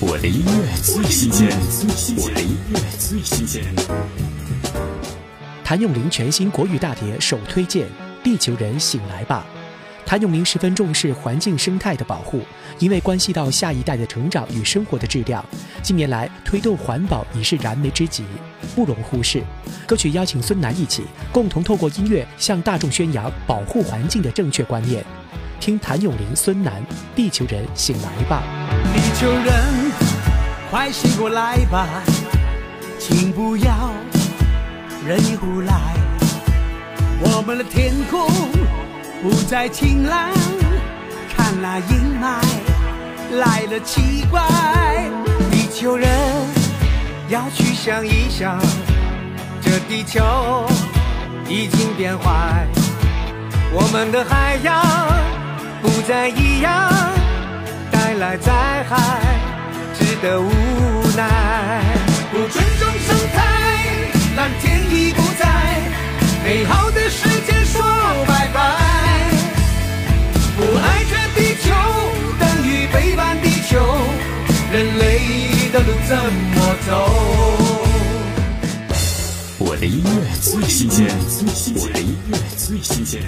我的音乐最新鲜，我的音乐最新鲜。谭咏麟全新国语大碟首推荐《地球人醒来吧》。谭咏麟十分重视环境生态的保护，因为关系到下一代的成长与生活的质量。近年来推动环保已是燃眉之急，不容忽视。歌曲邀请孙楠一起，共同透过音乐向大众宣扬保护环境的正确观念。听谭咏麟、孙楠，《地球人醒来吧》。地球人，快醒过来吧，请不要任意胡来。我们的天空不再晴朗，看那阴霾来了奇怪。地球人要去想一想，这地球已经变坏，我们的海洋不再一样。来灾害，值得无奈。不尊重生态，蓝天已不在，美好的世界说拜拜。不爱这地球，等于背叛地球，人类的路怎么走？我的音乐最新鲜，我的音乐最新鲜。